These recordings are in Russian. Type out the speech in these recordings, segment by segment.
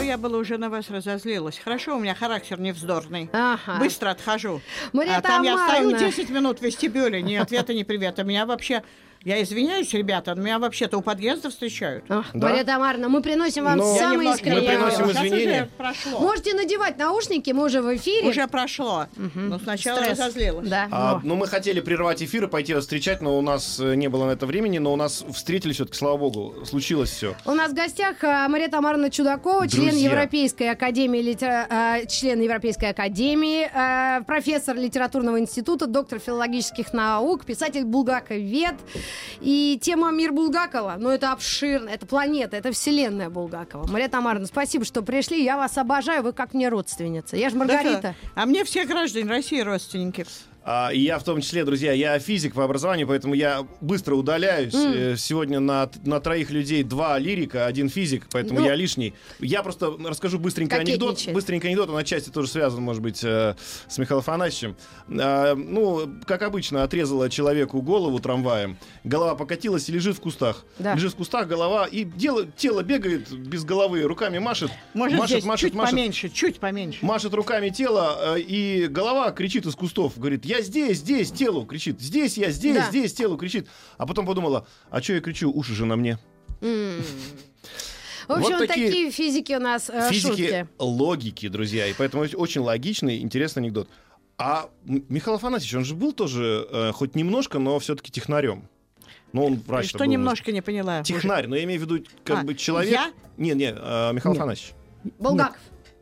То я была уже на вас разозлилась. Хорошо, у меня характер невздорный. Ага. Быстро отхожу. Мария а там я стою Тамаровна. 10 минут в вестибюле, ни ответа, ни привета. Меня вообще... Я извиняюсь, ребята, но меня вообще-то у подъезда встречают. Ах, Да. Мария Тамаровна, мы приносим вам Но- Я самые немножко Мы искренние... приносим извинения. прошло. Можете надевать наушники, мы уже в эфире. Уже прошло. Но сначала Стресс. разозлилась. Да. А, Во. ну, мы хотели прервать эфир и пойти вас встречать, но у нас э, не было на это времени, но у нас встретились все-таки, слава богу, случилось все. У нас в гостях а, Мария Тамаровна Чудакова, член Друзья. Европейской академии, литера- член Европейской академии, профессор литературного института, доктор филологических наук, писатель Булгаковед. И тема «Мир Булгакова», ну это обширно, это планета, это вселенная Булгакова. Мария Тамаровна, спасибо, что пришли, я вас обожаю, вы как мне родственница. Я же Маргарита. Да-да. А мне все граждане России родственники. А, и я в том числе, друзья, я физик по образованию, поэтому я быстро удаляюсь. Э, Сегодня на, на троих людей два лирика, один физик, поэтому Ну. я лишний. Я просто расскажу быстренько анекдот. Быстренько анекдот, он отчасти тоже связан, может быть, э, с Михаилом Афанасьевичем. А, ну, как обычно, отрезала человеку голову трамваем. Голова покатилась и лежит в кустах. Да. Лежит в кустах голова, и дело, тело бегает без головы, руками машет. Может, машет, здесь машет, чуть машет. поменьше, чуть поменьше. Машет руками тело, э, и голова кричит из кустов. Говорит, я здесь, здесь, телу кричит. Здесь я, здесь, Да. здесь, телу кричит. А потом подумала, а что я кричу, уши же на мне. М. В общем, Вот такие такие физики у нас э, Физики шутки. логики, друзья. И поэтому очень логичный, интересный анекдот. А Михаил Афанасьевич, он же был тоже, э, хоть немножко, но все-таки технарем. Ну, он врач Что немножко не поняла. Технарь, но я имею в виду, как А, бы человек... я? Не, не, э, Михаил Нет. Афанасьевич. Булгаков.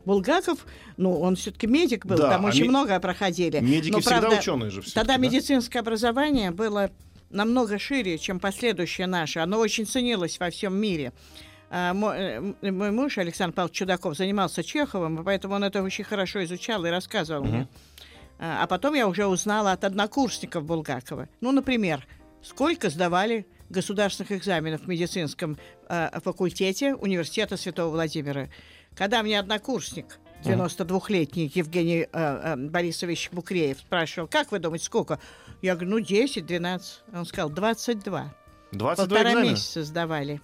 Булгаков, ну, он все-таки медик был, Да, там а очень ме- многое проходили. Медики Но, всегда правда, ученые же. всё-таки, Тогда да? медицинское образование было намного шире, чем последующее наше. Оно очень ценилось во всем мире. А, мо- э, Мой муж Александр Павлович Чудаков занимался Чеховым, поэтому он это очень хорошо изучал и рассказывал мне. А а потом я уже узнала от однокурсников Булгакова. Ну, например, сколько сдавали государственных экзаменов в медицинском э, факультете университета Святого Владимира. Когда мне однокурсник, 92-летний Евгений э, э, Борисович Букреев спрашивал, как вы думаете, сколько? Я говорю, ну, 10-12. Он сказал, 22. 22 Полтора экзамена. месяца сдавали.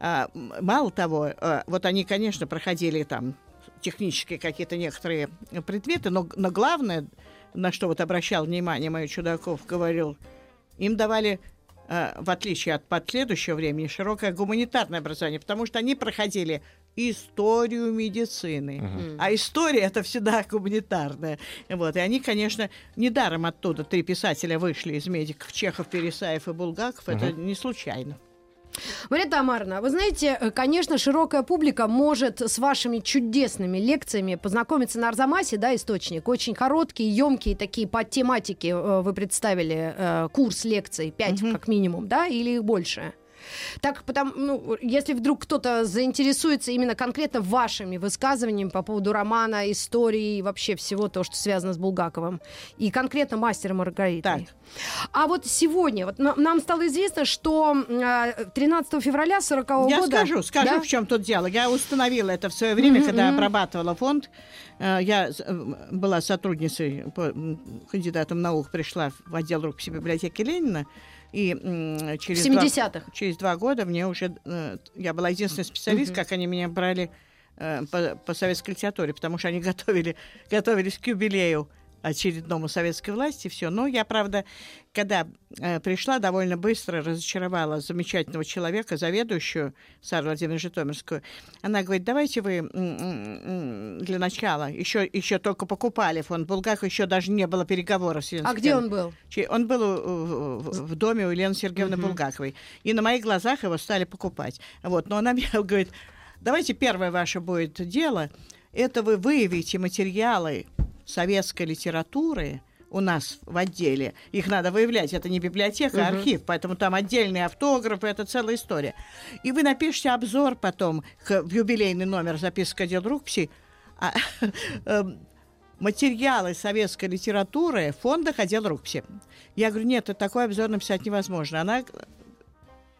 А, мало того, э, вот они, конечно, проходили там технические какие-то некоторые предметы, но, но главное, на что вот обращал внимание мой Чудаков, говорил, им давали, э, в отличие от последующего времени, широкое гуманитарное образование, потому что они проходили историю медицины. А история это всегда гуманитарная. Вот. И они, конечно, недаром оттуда три писателя вышли из медиков Чехов, Пересаев и Булгаков. Это не случайно. Мария Тамаровна, вы знаете, э, конечно, широкая публика может с вашими чудесными лекциями познакомиться на Арзамасе, да, источник. Очень короткие, емкие такие по тематике э, вы представили э, курс лекций, 5 как минимум, да, или больше. Так, потому, ну, если вдруг кто-то заинтересуется именно конкретно вашими высказываниями по поводу романа, истории и вообще всего то, что связано с Булгаковым, и конкретно мастером Маргаритой. Так. А вот сегодня, вот на- нам стало известно, что э, 13 февраля 40 Я года... скажу, скажу, Да? в чем тут дело. Я установила это в свое время, Мгм, когда мгм. обрабатывала фонд. Э, Я э, была сотрудницей, кандидатом наук, пришла в отдел рукописи библиотеки Ленина. И м, через, В два, 70-х. через два года мне уже... э, Я была единственный специалист, как они меня брали э, по, по советской литературе, потому что они готовили, готовились к юбилею очередному советской власти, все. Но я, правда, когда э, пришла, довольно быстро разочаровала замечательного человека, заведующую Сару Владимировну Житомирскую. Она говорит, давайте вы для начала, еще, еще только покупали фонд Булгакова, еще даже не было переговоров с Еленой А где Сергеевной. он был? Он был э, в, в доме у Елены Сергеевны Булгаковой. И на моих глазах его стали покупать. Вот. Но она мне говорит, давайте первое ваше будет дело, это вы выявите материалы советской литературы у нас в отделе. Их надо выявлять. Это не библиотека, а архив. Поэтому там отдельные автографы, это целая история. И вы напишите обзор потом к- в юбилейный номер записка дел рукописи. А, эм, материалы советской литературы фонда отдел рукописи. Я говорю, нет, такой обзор написать невозможно. Она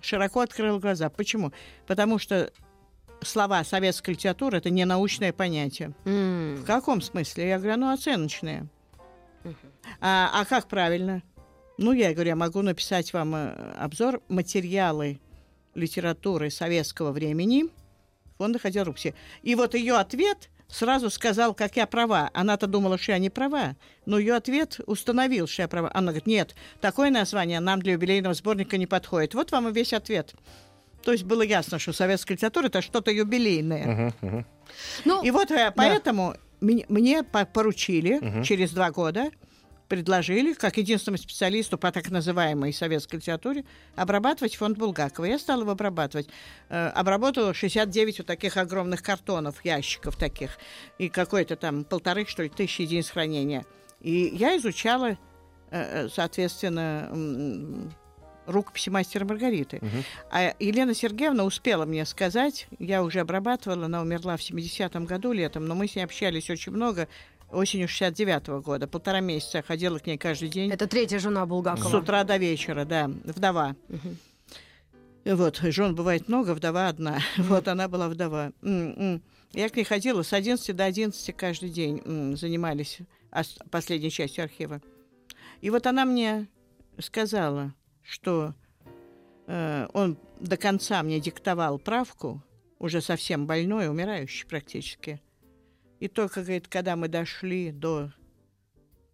широко открыла глаза. Почему? Потому что слова советской литературы это не научное понятие. М. В каком смысле? Я говорю, ну оценочное. А, а как правильно? Ну, я говорю, я могу написать вам э, обзор материалы литературы советского времени фонда отдел рукописи. И вот ее ответ сразу сказал, как я права. Она-то думала, что я не права. Но ее ответ установил, что я права. Она говорит, нет, такое название нам для юбилейного сборника не подходит. Вот вам и весь ответ. То есть было ясно, что советская литература это что-то юбилейное. Мгм, мгм. Ну, И вот э, поэтому мне, мне по- поручили через два года, предложили, как единственному специалисту по так называемой советской литературе, обрабатывать фонд Булгакова. Я стала его обрабатывать. Э, обработала 69 вот таких огромных картонов, ящиков таких, и какой-то там полторы, что ли, тысячи единиц хранения. И я изучала, э, э, соответственно, рукописи мастера Маргариты. А Елена Сергеевна успела мне сказать, я уже обрабатывала, она умерла в 70-м году летом, но мы с ней общались очень много, осенью 69-го года. Полтора месяца я ходила к ней каждый день. это третья жена Булгакова. С утра до вечера, да, вдова. И Вот, жен бывает много, вдова одна. Вот она была вдова. М, м. Я к ней ходила с 11 до 11 каждый день. Занимались ос- последней частью архива. И вот она мне сказала, что э, он до конца мне диктовал правку, уже совсем больной, умирающий практически. И только, говорит, когда мы дошли до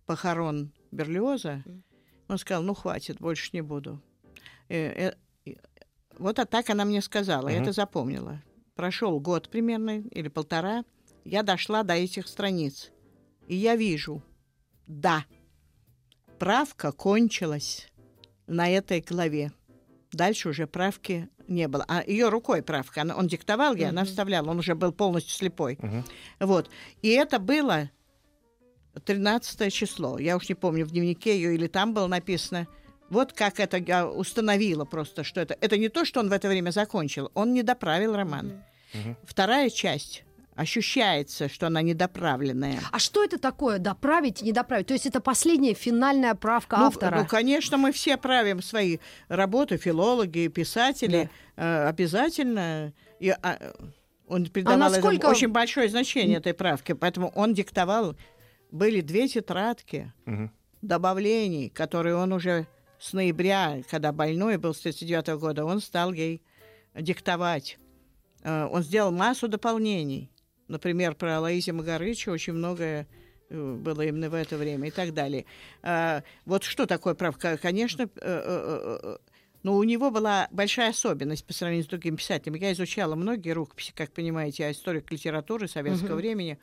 похорон Берлиоза, он сказал, ну хватит, больше не буду. Э, э, вот а так она мне сказала, я Мгм. это запомнила. Прошел год примерно, или полтора, я дошла до этих страниц. И я вижу, да, правка кончилась на этой главе. Дальше уже правки не было. А ее рукой правка. Она, он диктовал ей, она вставляла. Он уже был полностью слепой. Вот. И это было 13 число. Я уж не помню, в дневнике ее или там было написано. Вот как это я установила просто, что это... Это не то, что он в это время закончил. Он не доправил роман. Вторая часть ощущается, что она недоправленная. А что это такое доправить и не доправить? То есть это последняя финальная правка Ну, автора. ну, конечно, мы все правим свои работы, филологи, писатели, э, обязательно. И, а, он придавал этому насколько- очень большое значение этой правке, поэтому он диктовал. Были две тетрадки Мгм. добавлений, которые он уже с ноября, когда больной был с 39 года, он стал ей диктовать. Э, Он сделал массу дополнений. Например, про Лаизия Магарыча очень многое э, было именно в это время и так далее. А, Вот что такое правка? Конечно, э, э, но у него была большая особенность по сравнению с другими писателями. Я изучала многие рукописи, как понимаете, я историк литературы советского времени,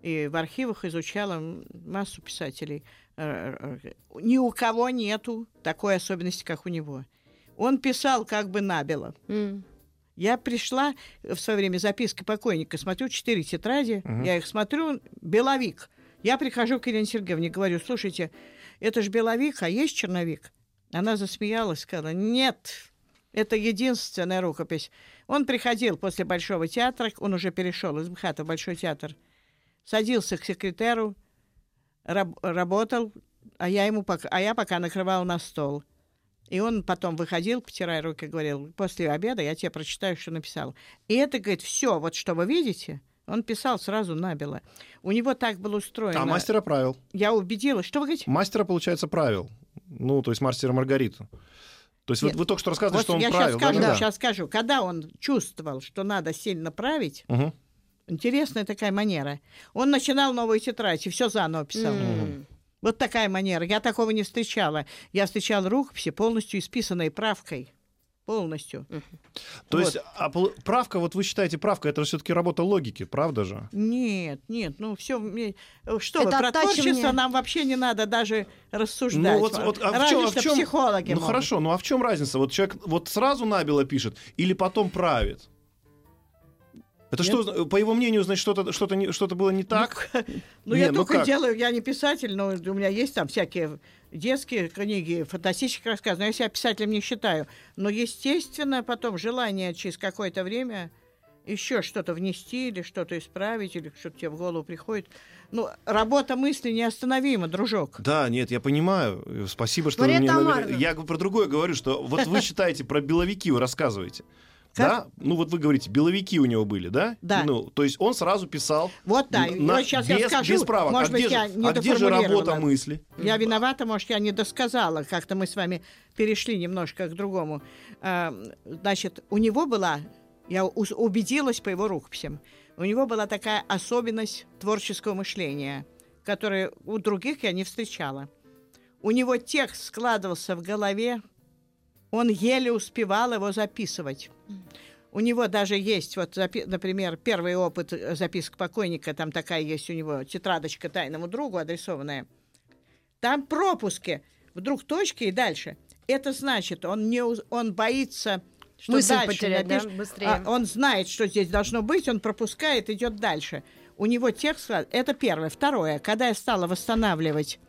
и в архивах изучала массу писателей. Ни у кого нету такой особенности, как у него. Он писал как бы набело. М. Я пришла в свое время записки покойника, смотрю четыре тетради, я их смотрю, беловик. Я прихожу к Елене Сергеевне, говорю, слушайте, это же беловик, а есть черновик? Она засмеялась, сказала, нет, это единственная рукопись. Он приходил после Большого театра, он уже перешел из МХАТа в Большой театр, садился к секретеру, раб- работал, а я, ему пока, а я пока накрывал на стол. И он потом выходил, потирая руки, говорил, после обеда я тебе прочитаю, что написал. И это, говорит, все, вот что вы видите, он писал сразу набело. У него так было устроено. А мастера правил. Я убедилась. Что вы говорите? Мастера, получается, правил. Ну, то есть мастера Маргариту. То есть Нет. вот вы только что рассказывали, Вот что он я правил. сейчас скажу, да-да-да. сейчас скажу. Когда он чувствовал, что надо сильно править, Мгм. интересная такая манера. Он начинал новую тетрадь и все заново писал. М. Вот такая манера. Я такого не встречала. Я встречала рукописи, полностью исписанные правкой. Полностью. То Вот. есть а правка, вот вы считаете, правка, это все-таки работа логики, правда же? Нет, нет, ну все, что Это вы, про творчество нам вообще не надо даже рассуждать. Ну вот, вот, а в Разве чем, а в что чем- психологи Ну могут. хорошо, ну а в чем разница? Вот человек вот сразу набело пишет или потом правит? Это Нет. что, по его мнению, значит, что-то что-то не- что-то было не так? Ну, я ну только как? делаю, я не писатель, но у меня есть там всякие детские книги, фантастические рассказы, но я себя писателем не считаю. Но, естественно, потом желание через какое-то время еще что-то внести или что-то исправить, или что-то тебе в голову приходит. Ну, работа мысли неостановима, дружок. Да, нет, я понимаю. Спасибо, что Мария вы мне... Я про другое говорю, что вот вы считаете про беловики, вы рассказываете. Как? Да? Ну вот вы говорите, беловики у него были, да? Да. Ну, то есть он сразу писал Вот да, на- вот сейчас без, я скажу, без правок. может а быть, где, я же, не а где же работа мысли? Я виновата, может, я не досказала. Как-то мы с вами перешли немножко к другому. А, Значит, у него была, я убедилась по его рукописям, у него была такая особенность творческого мышления, которую у других я не встречала. У него текст складывался в голове, он еле успевал его записывать. У него даже есть, вот, например, первый опыт э, записок покойника, там такая есть у него тетрадочка тайному другу адресованная. Там пропуски, вдруг точки и дальше. Это значит, он, не, он боится, что Мысль дальше потерять, да, напишет. быстрее. А, он знает, что здесь должно быть, он пропускает, идет дальше. У него текст, склад- это первое. Второе, когда я стала восстанавливать,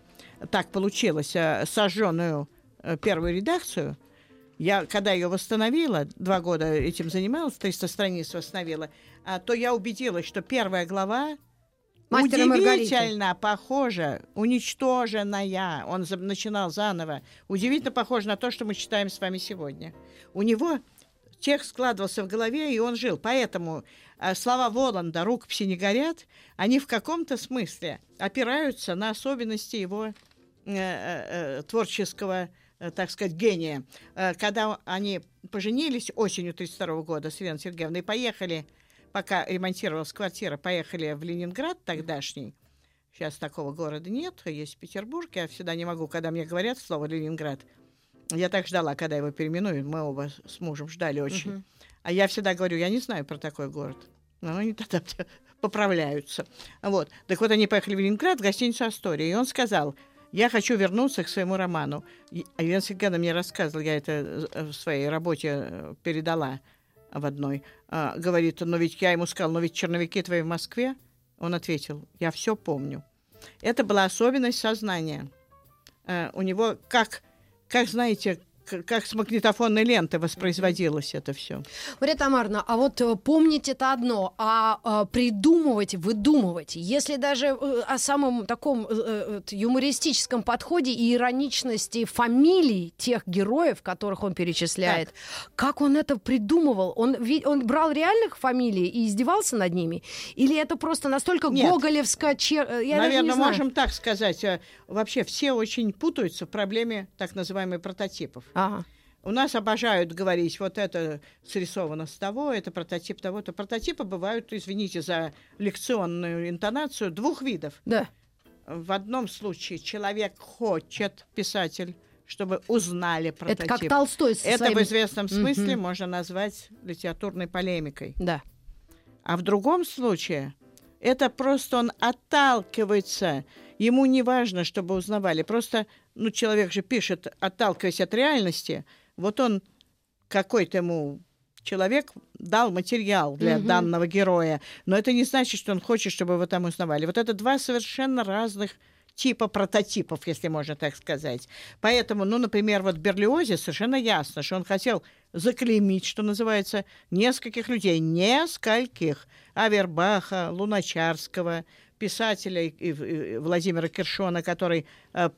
так получилось, э, сожженную э, первую редакцию, я, когда ее восстановила, два года этим занималась, 300 страниц восстановила, а, то я убедилась, что первая глава Мастер и Маргарита. удивительно похожа, уничтоженная, он за- начинал заново, удивительно похожа на то, что мы читаем с вами сегодня. У него текст складывался в голове, и он жил. Поэтому э, слова Воланда «рукописи не горят», они в каком-то смысле опираются на особенности его э, э, э, творческого, так сказать, гения. Э, Когда они поженились осенью 1932 года с Еленой Сергеевной и поехали, пока ремонтировалась квартира, поехали в Ленинград тогдашний. Сейчас такого города нет, есть Петербург. Я всегда не могу, когда мне говорят слово «Ленинград». Я так ждала, когда его переименуют. Мы оба с мужем ждали очень. А я всегда говорю, я не знаю про такой город. Но они тогда поправляются. Вот. Так вот, они поехали в Ленинград, в гостиницу «Астория». И он сказал, я хочу вернуться к своему роману. А Елена Сергеевна мне рассказывала, я это э, в своей работе э, передала в одной. А, говорит, но ведь я ему сказал, но ведь черновики твои в Москве. Он ответил, я все помню. Это была особенность сознания. Э, у него как, как знаете, как с магнитофонной ленты воспроизводилось это все. Мария Тамаровна, а вот э, помнить это одно, а э, придумывать, выдумывать, если даже э, о самом таком э, юмористическом подходе и ироничности фамилий тех героев, которых он перечисляет, как он это придумывал? Он, он брал реальных фамилий и издевался над ними? Или это просто настолько Нет. гоголевское... чер- Я Наверное, можем так сказать. Вообще все очень путаются в проблеме так называемых прототипов. Ага. У нас обожают говорить, вот это срисовано с того, это прототип того-то. Прототипы бывают, извините за лекционную интонацию, двух видов. Да. В одном случае человек хочет, писатель, чтобы узнали прототип. Это как Толстой со Это своим... в известном смысле Мгм. можно назвать литературной полемикой. Да. А в другом случае это просто он отталкивается. Ему не важно, чтобы узнавали. Просто, ну, человек же пишет, отталкиваясь от реальности. Вот он какой-то ему человек дал материал для Мгм. данного героя. Но это не значит, что он хочет, чтобы его там узнавали. Вот это два совершенно разных типа прототипов, если можно так сказать. Поэтому, ну, например, вот Берлиозе совершенно ясно, что он хотел заклеймить, что называется, нескольких людей, нескольких. Авербаха, Луначарского, писателя и- и- Владимира Киршона, который э,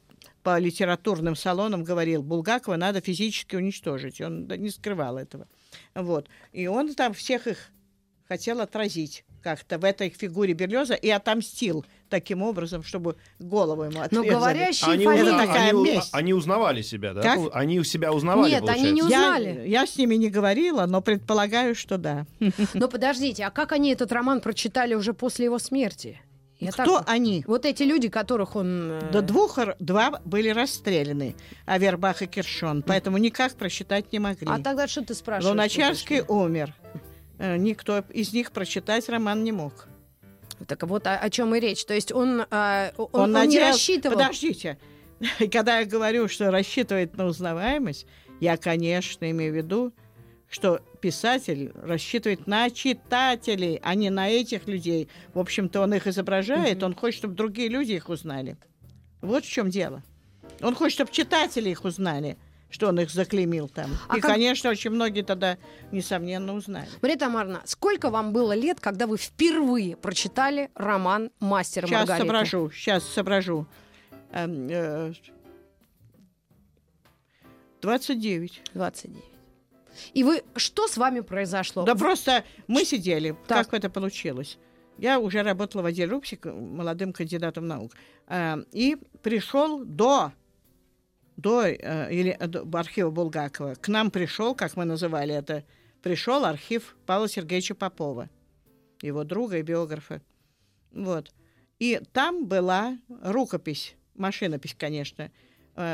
по литературным салонам говорил, Булгакова надо физически уничтожить. Он не скрывал этого. Вот. И он там всех их хотел отразить как-то в этой фигуре Берлиоза и отомстил таким образом, чтобы голову ему Но отрезали. говорящие Они, фамилии... Это такая они, месть. они узнавали себя, да? Как? Они у себя узнавали, Нет, они не получается? узнали. Я, я с ними не говорила, но предполагаю, что да. Но подождите, а как они этот роман прочитали уже после его смерти? Я так- Кто они? Вот эти люди, которых он... э, До двух, два были расстреляны, Авербах и Киршон, поэтому никак просчитать не могли. А тогда что ты спрашиваешь? Луначарский умер. Э, Никто из них прочитать роман не мог. Так вот о, о чем и речь. То есть он, э, он, он не надеял- рассчитывал... Подождите. Когда я говорю, что рассчитывает на узнаваемость, я, конечно, имею в виду, что писатель рассчитывает на читателей, а не на этих людей. В общем-то, он их изображает, он хочет, чтобы другие люди их узнали. Вот в чем дело. Он хочет, чтобы читатели их узнали. что он их заклеймил там. А и, как- конечно, очень многие тогда, несомненно, узнали. Мария Тамаровна, сколько вам было лет, когда вы впервые прочитали роман «Мастер и Сейчас Маргарита»? соображу, сейчас соображу. Эм, э, 29. 29. И вы, что с вами произошло? Да просто мы сидели, Так. как это получилось. Я уже работала в отделе РУПСИК молодым кандидатом наук. Э, И пришел до, до, э, или, э, до архива Булгакова. К нам пришел, как мы называли это, пришел архив Павла Сергеевича Попова, его друга и биографа. Вот. И там была рукопись, машинопись, конечно,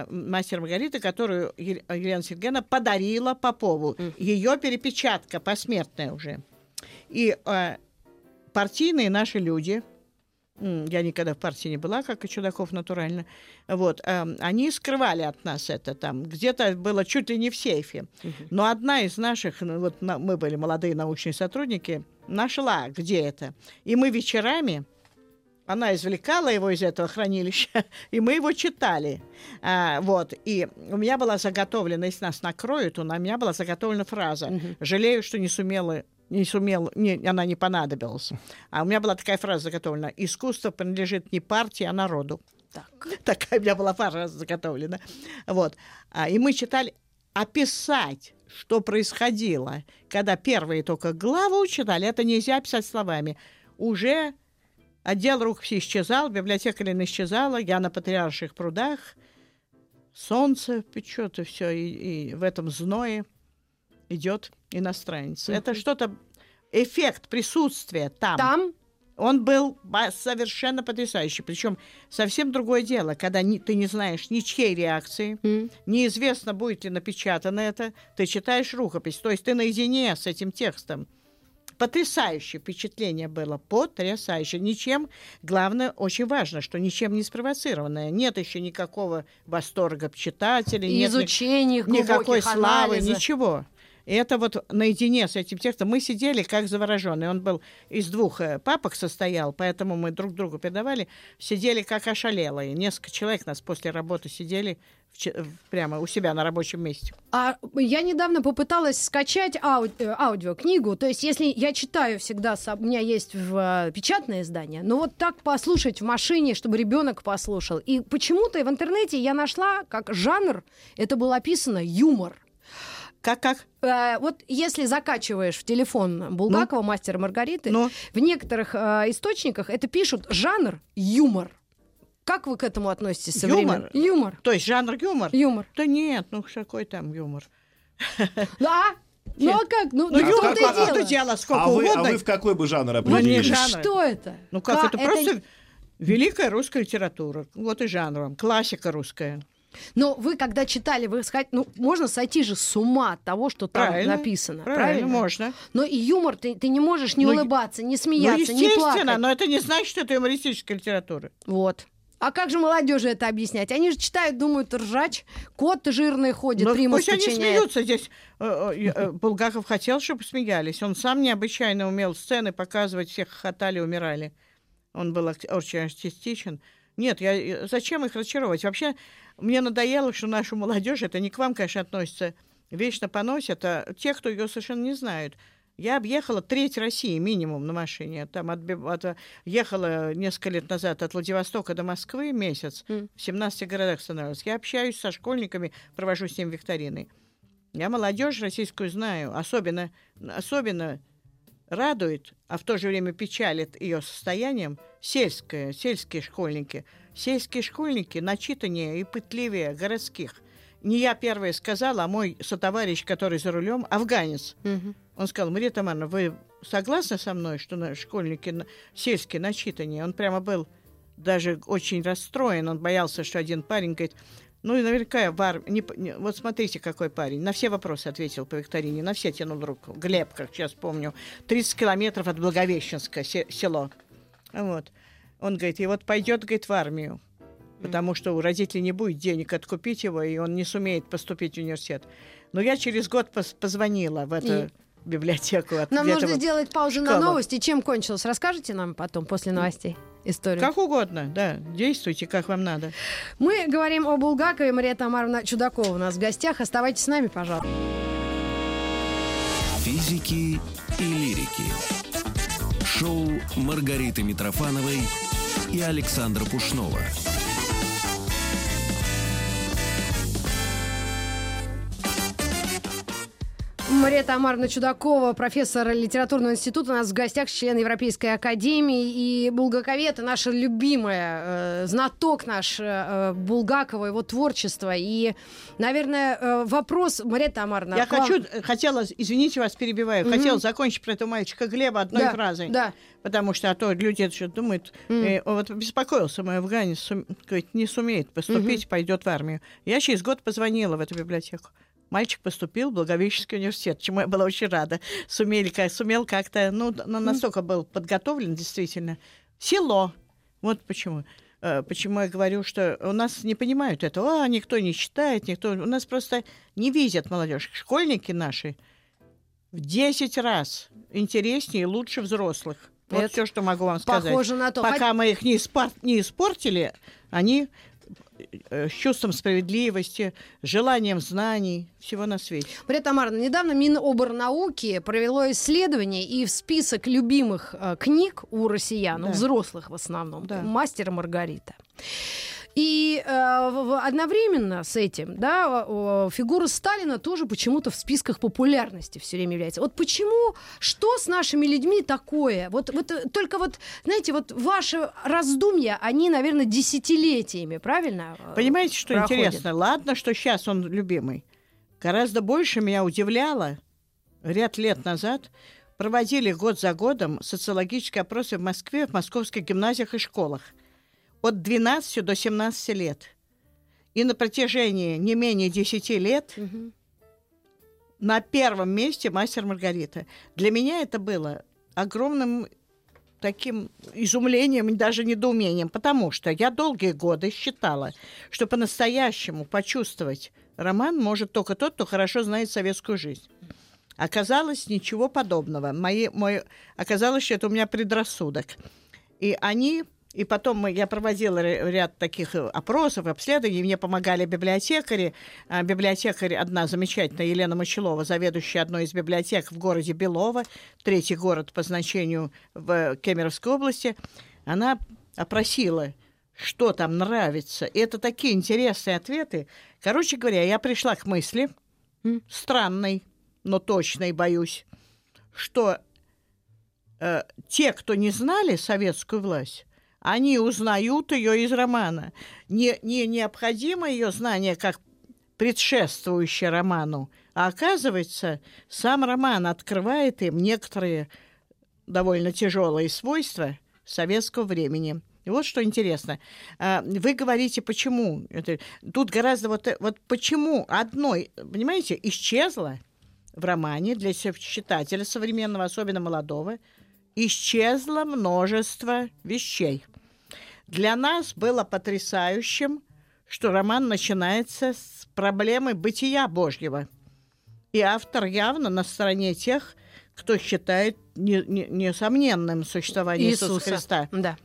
мастер Маргарита, которую Ел- Елена Сергеевна подарила Попову. Ее перепечатка посмертная уже. И э, партийные наши люди, я никогда в партии не была, как и Чудаков натурально, вот, эм, они скрывали от нас это там, где-то было чуть ли не в сейфе. Но одна из наших, ну, вот на- мы были молодые научные сотрудники, нашла, где это. И мы вечерами, она извлекала его из этого хранилища, и мы его читали. А, вот. И у меня была заготовлена, если нас накроют, у меня была заготовлена фраза «Жалею, что не сумела не сумел, не, она не понадобилась. А у меня была такая фраза заготовлена. Искусство принадлежит не партии, а народу. Так. Такая у меня была фраза заготовлена. Вот. А, и мы читали описать, что происходило, когда первые только главы читали, это нельзя описать словами. Уже отдел рукописи исчезал, библиотека Ленина исчезала, я на Патриарших прудах, солнце печет, и все, и, и в этом зное идет иностранец. Это что-то, эффект присутствия там. Там Он был совершенно потрясающий. Причем совсем другое дело, когда ни- ты не знаешь ничьей реакции, М. неизвестно, будет ли напечатано это, ты читаешь рукопись, то есть ты наедине с этим текстом. Потрясающее впечатление было, потрясающе. Ничем, главное, очень важно, что ничем не спровоцированное. Нет еще никакого восторга читателей, и нет ни- никакой славы, анализа. ничего. И это вот наедине с этим текстом мы сидели как завороженные. Он был из двух э, папок состоял, поэтому мы друг другу передавали. Сидели как ошалелые. Несколько человек нас после работы сидели прямо у себя на рабочем месте. А я недавно попыталась скачать ау- э, аудиокнигу. То есть, если я читаю всегда, у меня есть в, э, печатное издание, но вот так послушать в машине, чтобы ребенок послушал. И почему-то в интернете я нашла, как жанр, это было описано юмор. Как-как? Э, вот если закачиваешь в телефон Булгакова, мастера Маргариты, Ну? в некоторых э, источниках это пишут жанр юмор. Как вы к этому относитесь современно? Юмор? Юмор. То есть жанр юмор? Юмор. Да нет, ну какой там юмор? Да. Ну а как? Ну, Ну, том-то и какое дело. дело, сколько А вы, а угодно. вы в какой бы жанр Ну, не определили? жанр. Что это? Ну как, Ка- это просто великая русская литература. Вот и жанр вам. Классика русская. Но вы, когда читали, вы сказать, ну, можно сойти же с ума от того, что там Правильно, написано. Правильно, Правильно? можно. Но и юмор, ты, ты не можешь не Ну, улыбаться, не Ну, смеяться, не естественно, плакать. но это не значит, что это юмористическая литература. Вот. А как же молодежи это объяснять? Они же читают, думают, ржач, кот жирный ходит, Ну, примус пусть они сочиняет. смеются здесь. Э, э, э, Булгаков хотел, чтобы смеялись. Он сам необычайно умел сцены показывать, всех хохотали, умирали. Он был очень артистичен. Нет, я, зачем их разочаровывать? Вообще, мне надоело, что нашу молодежь, это не к вам, конечно, относится, вечно поносят, а те, кто ее совершенно не знают. Я объехала треть России минимум на машине. Там отби- от- ехала несколько лет назад от Владивостока до Москвы месяц. М. В 17 городах становилась. Я общаюсь со школьниками, провожу с ними викторины. Я молодежь российскую знаю. Особенно, особенно радует, а в то же время печалит ее состоянием сельское, сельские школьники. Сельские школьники начитаннее и пытливее городских. Не я первая сказала, а мой сотоварищ, который за рулем, афганец. Мгм. Он сказал, Мария Тамановна, вы согласны со мной, что школьники сельские начитаннее? Он прямо был даже очень расстроен. Он боялся, что один парень говорит, ну и наверняка я в армии... не не- вот смотрите, какой парень. На все вопросы ответил по викторине, на все тянул руку. Глеб, как сейчас помню, 30 километров от Благовещенска се- село. Вот. Он говорит, и вот пойдет, говорит, в армию, потому что у родителей не будет денег откупить его, и он не сумеет поступить в университет. Но я через год пос- позвонила в это в библиотеку. От Нам нужно сделать паузу на шкафа. новости. Чем кончилось? Расскажите нам потом, после новостей, историю. Как угодно, да. Действуйте, как вам надо. Мы говорим о Булгакове. Мария Тамаровна Чудакова у нас в гостях. Оставайтесь с нами, пожалуйста. Физики и лирики. Шоу Маргариты Митрофановой и Александра Пушнова. Мария Тамаровна Чудакова, профессор литературного института, у нас в гостях член Европейской академии. И Булгаковед, наша любимая, э, знаток наш э, Булгакова, его творчества. И, наверное, э, вопрос, Мария Тамаровна... Я к вам- хочу, э, хотела, извините, вас перебиваю, Мгм. хотела закончить про этого мальчика Глеба одной Да, фразой. Да. Потому что, а то люди что думают, Мгм. э, вот беспокоился мой афганец, сум- не сумеет поступить, пойдет в армию. Я через год позвонила в эту библиотеку. Мальчик поступил в Благовещенский университет, чему я была очень рада. Сумели, сумел как-то, ну, ну, настолько был подготовлен, действительно. Село. Вот почему. Э, Почему я говорю, что у нас не понимают этого. А, никто не читает, никто... У нас просто не видят молодежь. Школьники наши в 10 раз интереснее и лучше взрослых. Вот Это все, что могу вам сказать. Похоже на то. Пока мы их не, испор- не испортили, они с чувством справедливости, желанием знаний, всего на свете. Мария Тамаровна, недавно Миноборнауки провело исследование, и в список любимых э, книг у россиян, у Да. взрослых в основном, Да. «Мастер Маргарита». И э, одновременно с этим, да, фигура Сталина тоже почему-то в списках популярности все время является. Вот почему, что с нашими людьми такое? Вот, вот э, только вот, знаете, вот ваши раздумья, они, наверное, десятилетиями, правильно? э, Понимаете, что проходят? интересно? Ладно, что сейчас он любимый. Гораздо больше меня удивляло ряд лет назад проводили год за годом социологические опросы в Москве, в московских гимназиях и школах от 12 до 17 лет. И на протяжении не менее 10 лет Мгм. на первом месте мастер Маргарита. Для меня это было огромным таким изумлением и даже недоумением, потому что я долгие годы считала, что по-настоящему почувствовать роман может только тот, кто хорошо знает советскую жизнь. Оказалось, ничего подобного. Мои, мой, оказалось, что это у меня предрассудок. И они и потом мы, я проводила ря- ряд таких э, опросов, обследований, мне помогали библиотекари. А, Библиотекарь одна замечательная, Елена Мочелова, заведующая одной из библиотек в городе Белово, третий город по значению в Кемеровской области. Она опросила, что там нравится. И это такие интересные ответы. Короче говоря, я пришла к мысли, странной, но точной, боюсь, что э, те, кто не знали советскую власть, они узнают ее из романа. Не, не необходимо ее знание как предшествующее роману, а оказывается, сам роман открывает им некоторые довольно тяжелые свойства советского времени. И вот что интересно. А, Вы говорите, почему? Тут гораздо вот, вот почему одной, понимаете, исчезла в романе для читателя современного, особенно молодого, исчезло множество вещей. Для нас было потрясающим, что роман начинается с проблемы бытия Божьего. И автор явно на стороне тех, кто считает не- не- несомненным существование Иисуса, Христа. Да.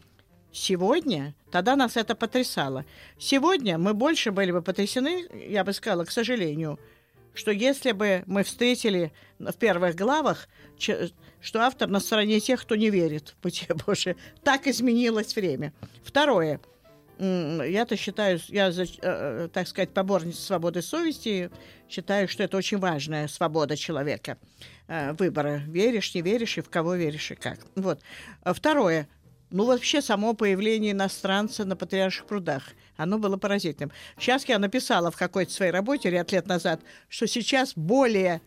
Сегодня, тогда нас это потрясало. Сегодня мы больше были бы потрясены, я бы сказала, к сожалению, что если бы мы встретили в первых главах, что автор на стороне тех, кто не верит в бытие Божие. Так изменилось время. Второе. Я-то считаю, я, э, э, так сказать, поборница свободы совести, считаю, что это очень важная свобода человека. э, Выбора, веришь, не веришь, и в кого веришь, и как. Вот. А Второе. Ну, вообще, само появление иностранца на Патриарших прудах, оно было поразительным. Сейчас я написала в какой-то своей работе ряд лет назад, что сейчас более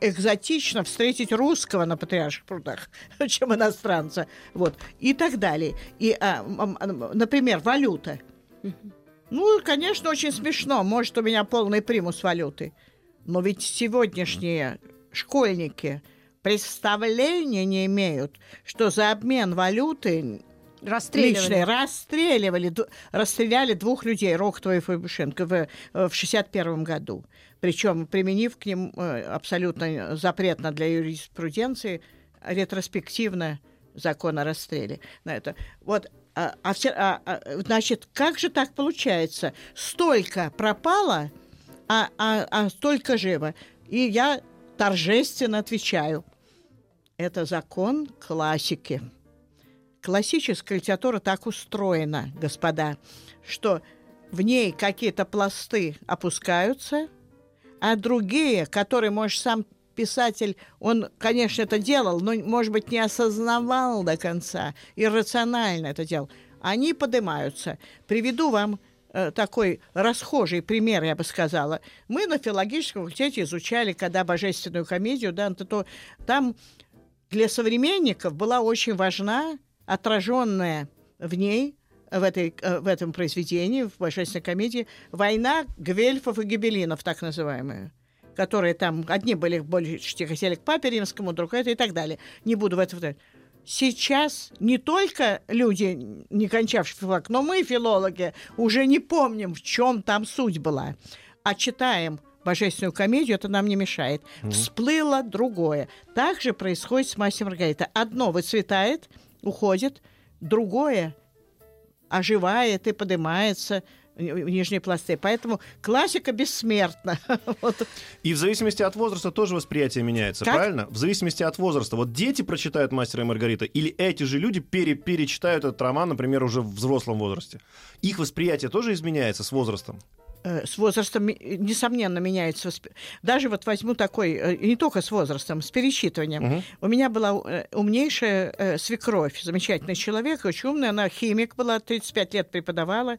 экзотично встретить русского на Патриарших прудах, чем иностранца. Вот. И так далее. И, а, м, например, валюта. Ну, конечно, очень смешно. Может, у меня полный примус валюты. Но ведь сегодняшние школьники представления не имеют, что за обмен валюты Расстреливали. личные расстреливали, расстреляли двух людей, Рохтова и Фабушенко, в, в 61 году. Причем применив к ним э, абсолютно запретно для юриспруденции ретроспективно закон о расстреле. На это. Вот, а, а а- а, значит, как же так получается? Столько пропало, а, а, а столько живо. И я торжественно отвечаю. Это закон классики. Классическая литература так устроена, господа, что в ней какие-то пласты опускаются, а другие, которые, может, сам писатель, он, конечно, это делал, но, может быть, не осознавал до конца, иррационально это делал, они поднимаются. Приведу вам э, такой расхожий пример, я бы сказала. Мы на филологическом факультете изучали, когда божественную комедию, да, то, то там для современников была очень важна отраженная в ней, в, этой, э, в этом произведении, в божественной комедии, война гвельфов и гибелинов, так называемая которые там, одни были больше хотели к папе римскому, это и так далее. Не буду в это. Сейчас не только люди, не кончавшие филолог, но мы, филологи, уже не помним, в чем там суть была, а читаем божественную комедию, это нам не мешает. Всплыло другое. Так же происходит с «Мастер Маргарита». Одно выцветает, уходит, другое оживает и поднимается в нижние пласты. Поэтому классика бессмертна. Вот. И в зависимости от возраста тоже восприятие меняется, Как? правильно? В зависимости от возраста. Вот дети прочитают «Мастера и Маргарита» или эти же люди пере- перечитают этот роман, например, уже в взрослом возрасте. Их восприятие тоже изменяется с возрастом? Э, С возрастом, ми- несомненно, меняется. Даже вот возьму такой, э, не только с возрастом, с перечитыванием. Мгм. У меня была э, умнейшая э, свекровь, замечательный человек, очень умная, она химик была, 35 лет преподавала.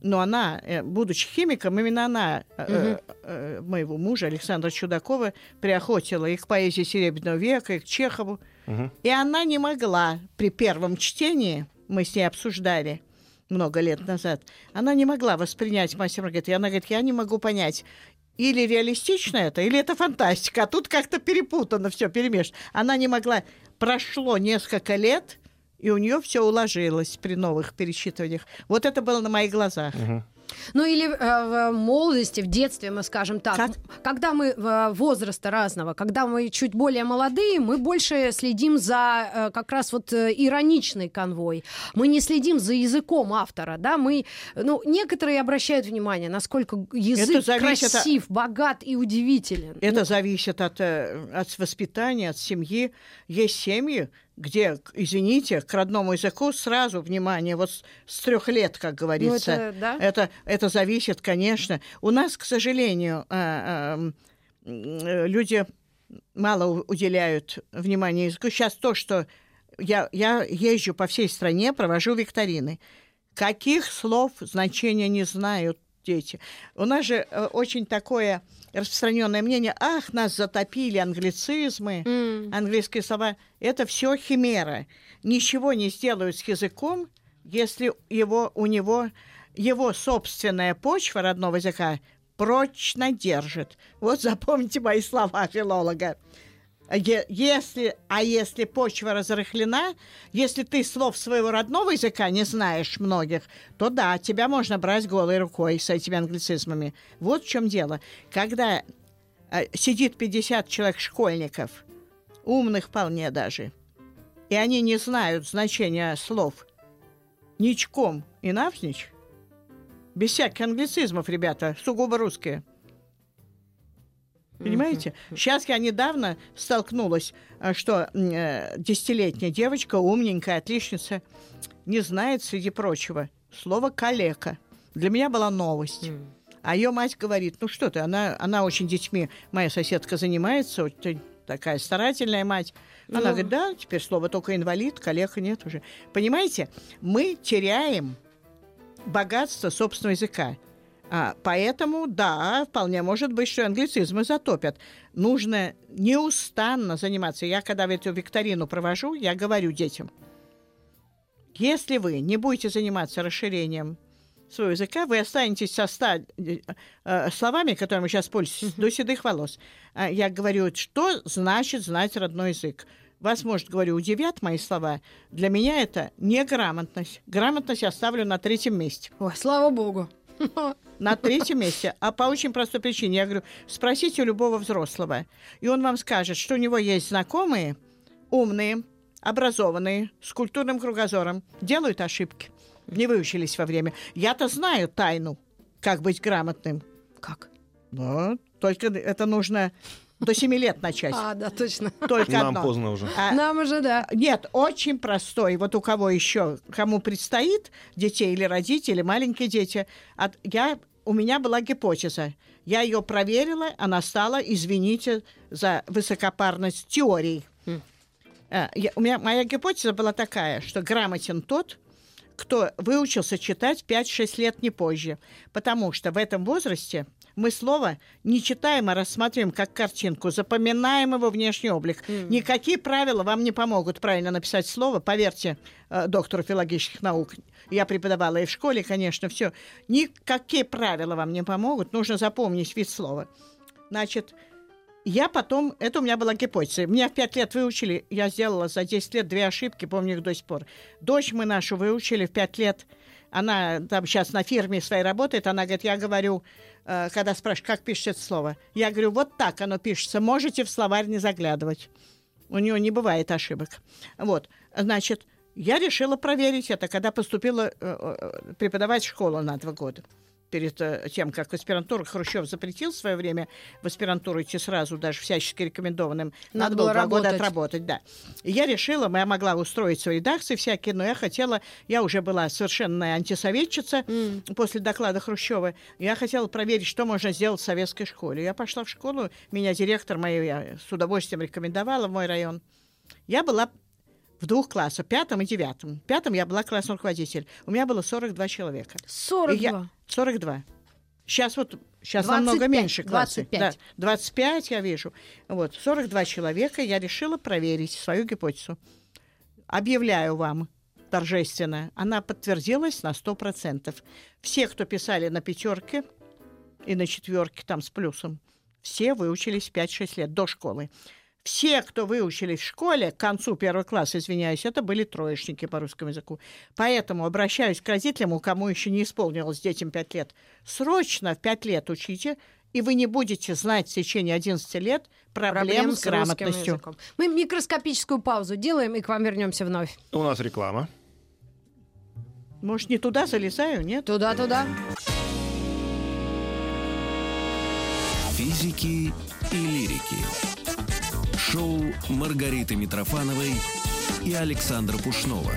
Но она, э, будучи химиком, именно она э, э, моего мужа Александра Чудакова приохотила и к поэзии Серебряного века, и к Чехову. Мгм. И она не могла при первом чтении, мы с ней обсуждали много лет назад, она не могла воспринять мастер Маргариту. И она говорит, я не могу понять, или реалистично это, или это фантастика. А тут как-то перепутано все, перемешано. Она не могла. Прошло несколько лет, и у нее все уложилось при новых пересчитываниях. Вот это было на моих глазах. Ну или э, в молодости, в детстве, мы скажем так, Как? когда мы э, возраста разного, когда мы чуть более молодые, мы больше следим за э, как раз вот э, ироничный конвой. Мы не следим за языком автора, да, мы, ну, некоторые обращают внимание, насколько язык от- красив, богат и удивителен. Это зависит от, э, от воспитания, от семьи. Есть семьи, где, извините, к родному языку сразу внимание, вот с, с трех лет, как говорится. это, да? это, это зависит, конечно. У нас, к сожалению, а, ам, м, люди мало уделяют внимания языку. Сейчас то, что я, я езжу по всей стране, провожу викторины. Каких слов значения не знают дети? У нас же э, очень такое распространенное мнение, ах, нас затопили англицизмы, М. английские слова. Это все химера. Ничего не сделают с языком, если его, у него его собственная почва родного языка прочно держит. Вот запомните мои слова филолога. Если, а если почва разрыхлена, если ты слов своего родного языка не знаешь многих, то да, тебя можно брать голой рукой с этими англицизмами. Вот в чем дело. Когда э, сидит 50 человек школьников, умных вполне даже, и они не знают значения слов ничком и навзничь, без всяких англицизмов, ребята, сугубо русские. Понимаете? Сейчас я недавно столкнулась, э, что э, десятилетняя девочка, умненькая, отличница, не знает, среди прочего, слово «калека». Для меня была новость. А ее мать говорит, ну что ты, она, она очень детьми, моя соседка занимается, такая старательная мать. Она Ну. говорит, да, теперь слово только инвалид, калека нет уже. Понимаете, мы теряем богатство собственного языка. А, поэтому, да, вполне может быть, что англицизмы затопят. Нужно неустанно заниматься. Я, когда эту викторину провожу, я говорю детям, если вы не будете заниматься расширением своего языка, вы останетесь со ста э, словами, которыми сейчас пользуетесь, до седых волос. А Я говорю, что значит знать родной язык? Вас, может, говорю, удивят мои слова. Для меня это неграмотность. Грамотность я ставлю на третьем месте. Ой, слава богу. На третьем месте. А по очень простой причине. Я говорю, спросите у любого взрослого. И он вам скажет, что у него есть знакомые, умные, образованные, с культурным кругозором, делают ошибки. Не выучились во время. Я-то знаю тайну, как быть грамотным. Как? Но только это нужно до 7 лет начать. А, да, точно. Только Нам одно. поздно уже. А, Нам уже, да. Нет, очень простой. Вот у кого еще, кому предстоит, детей или родители, маленькие дети, от, я, у меня была гипотеза. Я ее проверила, она стала, извините за высокопарность теорий. А, я- у меня, моя гипотеза была такая, что грамотен тот, кто выучился читать 5-6 лет не позже. Потому что в этом возрасте мы слово не читаем, а рассматриваем как картинку, запоминаем его внешний облик. Никакие правила вам не помогут правильно написать слово, поверьте э, доктору филологических наук. Я преподавала и в школе, конечно, все. Никакие правила вам не помогут, нужно запомнить вид слова. Значит, я потом, это у меня была гипотеза. Меня в 5 лет выучили, я сделала за 10 лет две ошибки, помню их до сих пор. Дочь мы нашу выучили в 5 лет, она там сейчас на фирме своей работает, она говорит, я говорю, э, когда спрашивают, как пишется слово, я говорю, вот так оно пишется, можете в словарь не заглядывать. У нее не бывает ошибок. Вот, значит, я решила проверить это, когда поступила э, э, преподавать в школу на два года перед э, тем, как в аспирантуру Хрущев запретил в свое время в аспирантуру идти сразу, даже всячески рекомендованным. Надо Надо, было было два года работать. отработать, да. И я решила, я могла устроить свои редакции всякие, но я хотела, я уже была совершенная антисоветчица после доклада Хрущева, я хотела проверить, что можно сделать в советской школе. Я пошла в школу, меня директор мою я с удовольствием рекомендовала в мой район. Я была в двух классах, пятом и девятом. В пятом я была классный руководитель. У меня было 42 человека. И 42. я- 42. Сейчас вот сейчас 25, намного меньше классы. 25. Да, 25 я вижу. Вот, 42 человека. Я решила проверить свою гипотезу. Объявляю вам торжественно. Она подтвердилась на 100%. Все, кто писали на пятерке и на четверке там с плюсом, все выучились 5-6 лет до школы. Все, кто выучились в школе, к концу первого класса, извиняюсь, это были троечники по русскому языку. Поэтому обращаюсь к родителям, у кому еще не исполнилось детям 5 лет. Срочно в 5 лет учите, и вы не будете знать в течение 11 лет проблем, с русским грамотностью. Мы микроскопическую паузу делаем и к вам вернемся вновь. У нас реклама. Может, не туда залезаю, нет? Туда-туда. Физики и лирики. Шоу Маргариты Митрофановой и Александра Пушнова.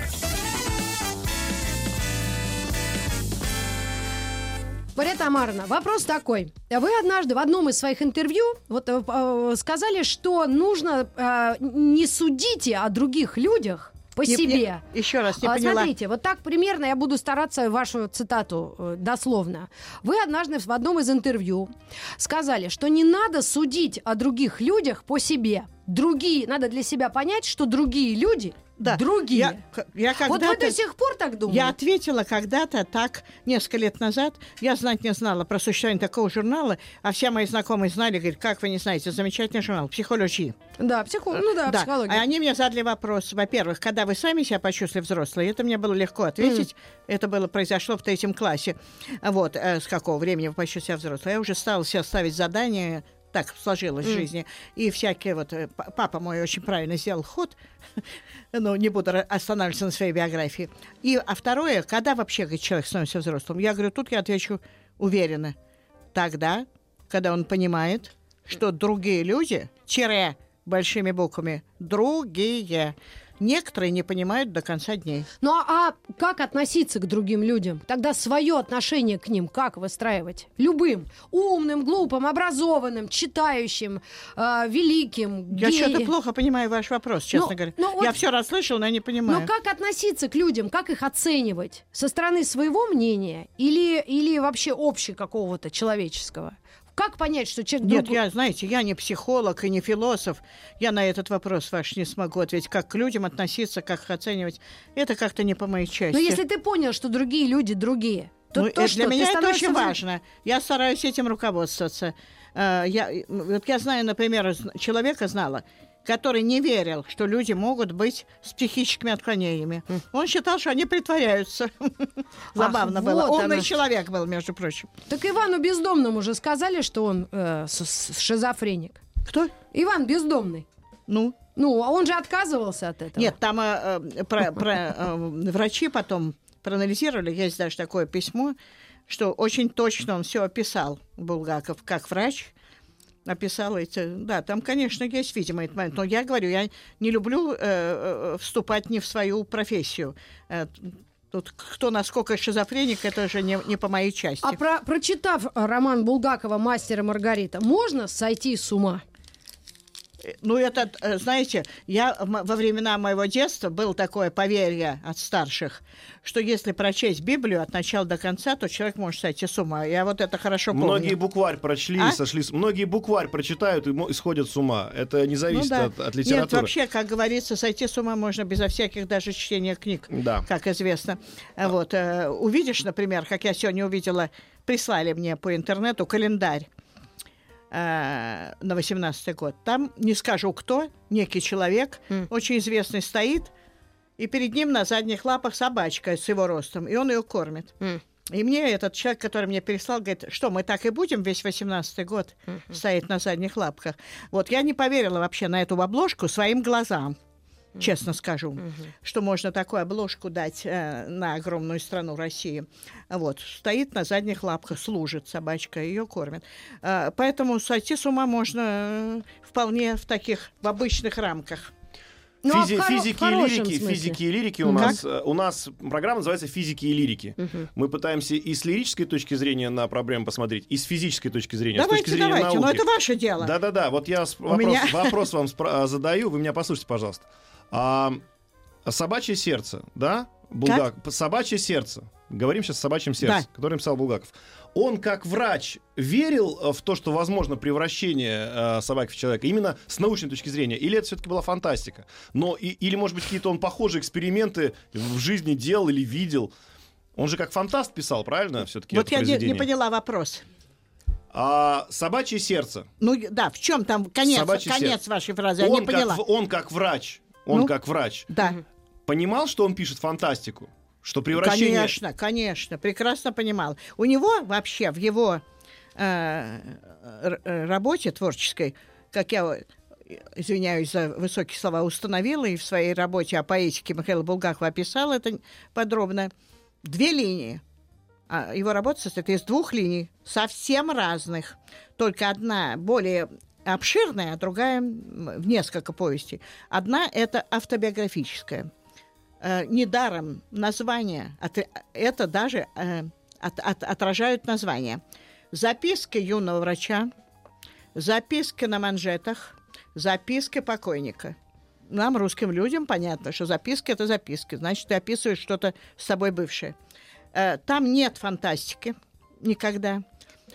Мария Тамаровна, вопрос такой. Вы однажды в одном из своих интервью вот, э, э, сказали, что нужно э, не судите о других людях по Не- себе. не- еще раз не А, поняла. Смотрите, вот так примерно я буду стараться вашу цитату э, дословно. Вы однажды в одном из интервью сказали, что не надо судить о других людях по себе. Другие, надо для себя понять, что другие люди Да. другие. Я, я вот вы до сих пор так думаете? Я ответила когда-то так, несколько лет назад. Я знать не знала про существование такого журнала, а все мои знакомые знали, говорят, как вы не знаете, замечательный журнал «Психология». Да, психо... ну да, Да. психология. А они мне задали вопрос, во-первых, когда вы сами себя почувствовали взрослые, это мне было легко ответить. Это было произошло в третьем классе. Вот, э, с какого времени вы почувствовали себя взрослой. Я уже стала себе ставить задания, так сложилось в жизни. И всякие вот... э, Папа мой очень правильно сделал ход, но не буду останавливаться на своей биографии. И, а второе, когда вообще говорит, человек становится взрослым? Я говорю, тут я отвечу уверенно. Тогда, когда он понимает, что другие люди, тире, большими буквами, другие, некоторые не понимают до конца дней. Ну а а как относиться к другим людям? Тогда свое отношение к ним как выстраивать? Любым. Умным, глупым, образованным, читающим, э, великим, Я что-то плохо понимаю ваш вопрос, честно Ну, говоря. ну вот- Я все расслышал, но я не понимаю. Но как относиться к людям, как их оценивать? Со стороны своего мнения или, или вообще общего какого-то человеческого? Как понять, что человек Нет, другой- я, знаете, я не психолог и не философ. Я на этот вопрос ваш не смогу ответить. Как к людям относиться, как их оценивать, это как-то не по моей части. Но если ты понял, что другие люди другие, то, Ну, то э, что? для Ты меня это очень важно. Я стараюсь этим руководствоваться. Э, Я, вот я знаю, например, человека знала, который не верил, что люди могут быть с психическими отклонениями. Он считал, что они притворяются. Забавно Ах, было. вот Умный оно человек был, между прочим. Так Ивану Бездомному уже сказали, что он э, шизофреник. Кто? Иван Бездомный. Ну, Ну, а он же отказывался от этого. Нет, там э, э, про- про, э, врачи потом проанализировали, есть даже такое письмо, что очень точно он все описал, Булгаков, как врач, описал эти... Да, там, конечно, есть, видимо, этот момент. Но я говорю, я не люблю э, э, вступать не в свою профессию. Э, Тут кто насколько шизофреник, это же не, не по моей части. А про- прочитав э, роман Булгакова «Мастер и Маргарита», можно сойти с ума? Ну, это, э, знаете, я во времена моего детства было такое поверье от старших, что если прочесть Библию от начала до конца, то человек может сойти с ума. Я вот это хорошо помню. Многие букварь прочли А? и сошли с... Многие букварь прочитают и сходят с ума. Это не Ну зависит да. от, от Нет, литературы. вообще, как говорится, сойти с ума можно безо всяких даже чтения книг, Да. как известно. А Вот, э, увидишь, например, как я сегодня увидела, прислали мне по интернету календарь на 18 год. Там, не скажу кто, некий человек, М. очень известный, стоит, и перед ним на задних лапах собачка с его ростом, и он ее кормит. М. И мне этот человек, который мне переслал, говорит, что мы так и будем весь 18-й год стоять на задних лапках. Вот я не поверила вообще на эту обложку своим глазам, честно скажу, что можно такую обложку дать э, на огромную страну России. Вот, стоит на задних лапках, служит собачка, ее кормят. Э, поэтому сойти с ума можно э, вполне в таких, в обычных рамках. Ну, а Физи- хоро- физики, и лирики, смысле. физики и лирики у Как? нас, э, у нас программа называется «Физики и лирики». Мы пытаемся и с лирической точки зрения на проблему посмотреть, и с физической точки зрения, с давайте, точки зрения давайте, но науки. это ваше дело. Да-да-да, вот я с- вопрос, меня- вопрос вам спра- а, задаю, вы меня послушайте, пожалуйста. А, собачье сердце, да? Булгак... Собачье сердце. Говорим сейчас о собачьем сердце, Да. которое написал Булгаков. Он, как врач, верил э, в то, что возможно превращение э, собаки в человека, именно с научной точки зрения, или это все-таки была фантастика? Но и- или, может быть, какие-то он похожие эксперименты в жизни делал или видел? Он же как фантаст писал, правильно, все-таки вот я не, не поняла вопрос. А, собачье сердце. Ну да, в чем там конец, Собачье конец сердце. вашей фразы? Я он, не поняла. Как, он как врач, он Ну? как врач, Да. понимал, что он пишет фантастику? Что превращение... Конечно, конечно, прекрасно понимал. У него вообще в его э, э, работе творческой, как я извиняюсь за высокие слова, установила и в своей работе о поэтике Михаила Булгакова описал это подробно, две линии. А Его работа состоит из двух линий, совсем разных. Только одна более обширная, а другая в несколько повестей. Одна — это автобиографическая. Э, недаром название, от- это даже э, от- от- отражают название. Записки юного врача, записки на манжетах, записки покойника. Нам, русским людям, понятно, что записки — это записки, значит, ты описываешь что-то с собой бывшее. Э, Там нет фантастики никогда.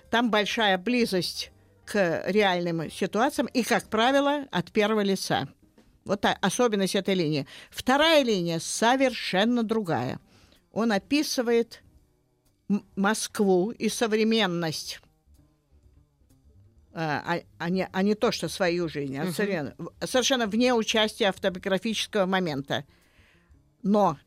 Там большая близость к реальным ситуациям и, как правило, от первого лица. Вот та- особенность этой линии. Вторая линия совершенно другая. Он описывает Москву и современность. А, а- а не, а не то, что свою жизнь, а современную. В- совершенно вне участия автобиографического момента. Но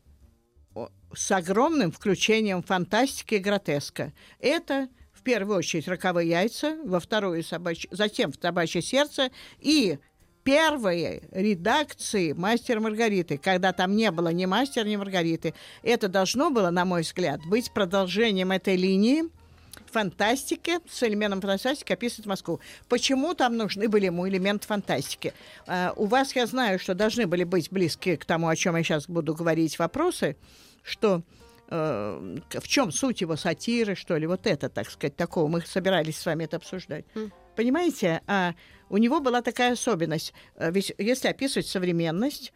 с огромным включением фантастики и гротеска. Это первую очередь роковые яйца, во вторую собачье, затем в собачье сердце и первые редакции «Мастер Маргариты», когда там не было ни «Мастера», ни «Маргариты». Это должно было, на мой взгляд, быть продолжением этой линии фантастики, с элементом фантастики описывать Москву. Почему там нужны были ему элементы фантастики? А, у вас, я знаю, что должны были быть близкие к тому, о чем я сейчас буду говорить, вопросы, что э, в чем суть его сатиры, что ли, вот это, так сказать, такого. Мы собирались с вами это обсуждать. Понимаете, а у него была такая особенность. Э, Ведь если описывать современность,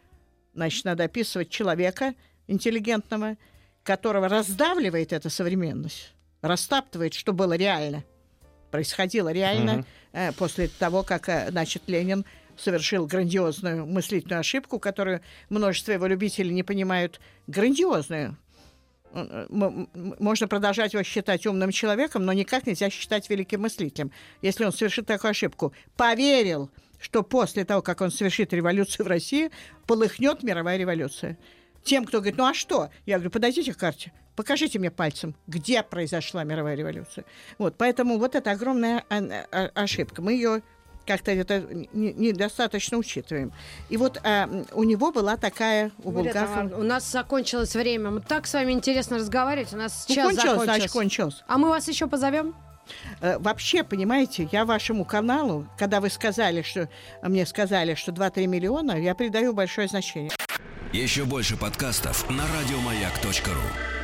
значит, надо описывать человека интеллигентного, которого раздавливает эта современность, растаптывает, что было реально. Происходило реально э, после того, как, значит, Ленин совершил грандиозную мыслительную ошибку, которую множество его любителей не понимают. Грандиозную. М- Можно продолжать его считать умным человеком, но никак нельзя считать великим мыслителем, если он совершит такую ошибку. Поверил, что после того, как он совершит революцию в России, полыхнет мировая революция. Тем, кто говорит, ну а что? Я говорю, подойдите к карте, покажите мне пальцем, где произошла мировая революция. Вот, поэтому вот это огромная ошибка. Мы ее как-то это недостаточно учитываем. И вот а, у него была такая у Булгакова... У нас закончилось время. Мы так с вами интересно разговаривать. У нас ну, час кончилось, закончился. значит, кончилось. А мы вас еще позовем? Э, вообще, понимаете, я вашему каналу, когда вы сказали, что мне сказали, что 2-3 миллиона, я придаю большое значение. Еще больше подкастов на радиомаяк.ру